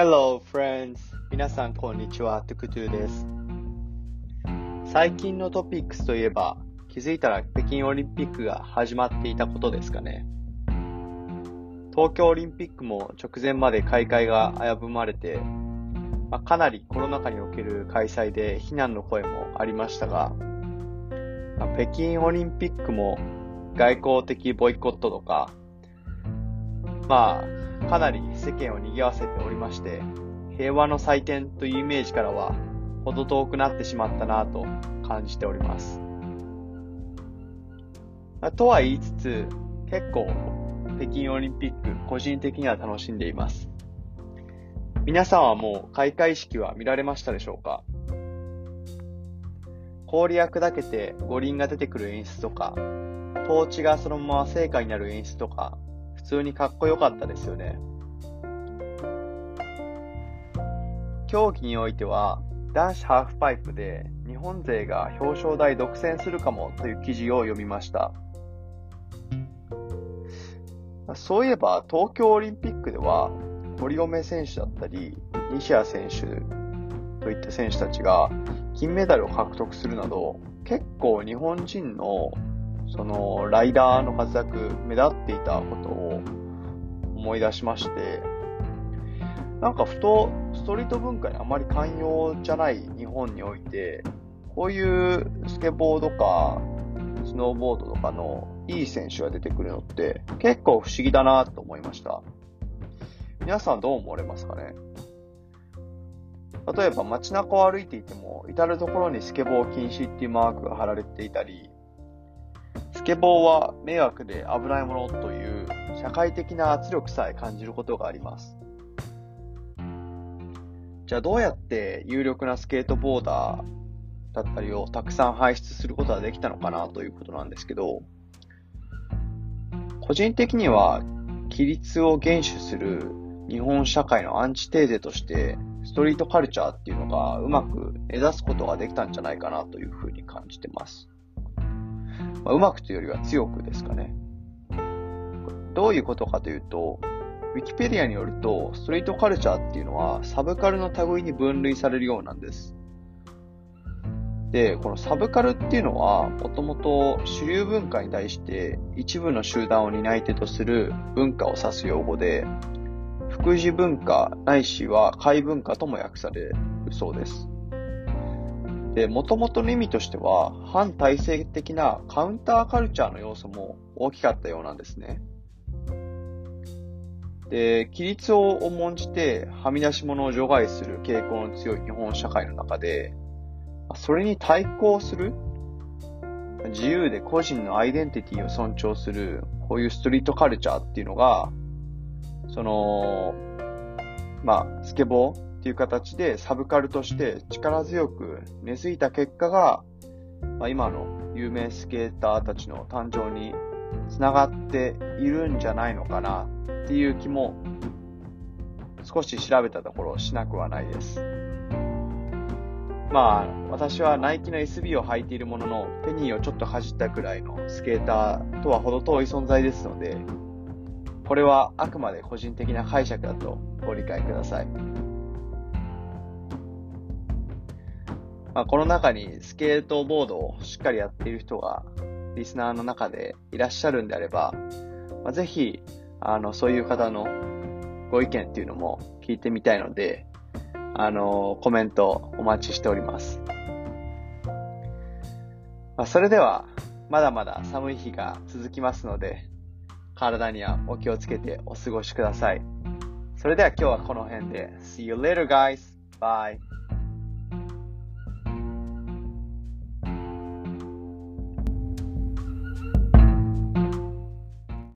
Hello, friends! 皆さん、こんにちは。トゥクトゥです。最近のトピックスといえば、気づいたら北京オリンピックが始まっていたことですかね。東京オリンピックも直前まで開会が危ぶまれて、まあ、かなりコロナ禍における開催で非難の声もありましたが、まあ、北京オリンピックも外交的ボイコットとか、まあ、かなり世間を賑わせておりまして、平和の祭典というイメージからは、ほど遠くなってしまったなと感じております。とは言いつつ、結構、北京オリンピック、個人的には楽しんでいます。皆さんはもう開会式は見られましたでしょうか？氷が砕けて五輪が出てくる演出とか、トーチがそのまま聖火になる演出とか、通にかっこよかったですよね。競技においては、男子ハーフパイプで日本勢が表彰台独占するかもという記事を読みました。そういえば東京オリンピックでは堀米選手だったり、西矢選手といった選手たちが金メダルを獲得するなど、結構日本人のそのライダーの活躍目立っていたことを思い出しまして、なんかふとストリート文化にあまり寛容じゃない日本において、こういうスケボーとかスノーボードとかのいい選手が出てくるのって結構不思議だなと思いました。皆さんどう思われますかね？例えば街中を歩いていても、至るところにスケボー禁止っていうマークが貼られていたり、スケボーは迷惑で危ないものという社会的な圧力さえ感じることがあります。じゃあどうやって有力なスケートボーダーだったりをたくさん輩出することができたのかなということなんですけど、個人的には規律を厳守する日本社会のアンチテーゼとして、ストリートカルチャーっていうのがうまく目指すことができたんじゃないかなというふうに感じてます。まあ、うまくというよりは強くですかね。どういうことかというと、ウィキペディアによると、ストリートカルチャーっていうのはサブカルの類に分類されるようなんです。で、このサブカルっていうのは、もともと主流文化に対して一部の集団を担い手とする文化を指す用語で、副次文化ないしは怪文化とも訳されるそうです。で、元々の意味としては、反体制的なカウンターカルチャーの要素も大きかったようなんですね。で、規律を重んじてはみ出し物を除外する傾向の強い日本社会の中で、それに対抗する自由で個人のアイデンティティを尊重する、こういうストリートカルチャーっていうのが、その、まあ、スケボーっていう形でサブカルとして力強く根付いた結果が、まあ、今の有名スケーターたちの誕生につながっているんじゃないのかなっていう気も少し調べたところしなくはないです。まあ、私はナイキの SB を履いているものの、ペニーをちょっと走ったくらいのスケーターとは程遠い存在ですので、これはあくまで個人的な解釈だとご理解ください。まあ、この中にスケートボードをしっかりやっている人がリスナーの中でいらっしゃるんであれば、まあ、ぜひ、あの、そういう方のご意見っていうのも聞いてみたいので、あの、コメントお待ちしております。まあ、それでは、まだまだ寒い日が続きますので、体にはお気をつけてお過ごしください。それでは今日はこの辺で。See you later guys! Bye!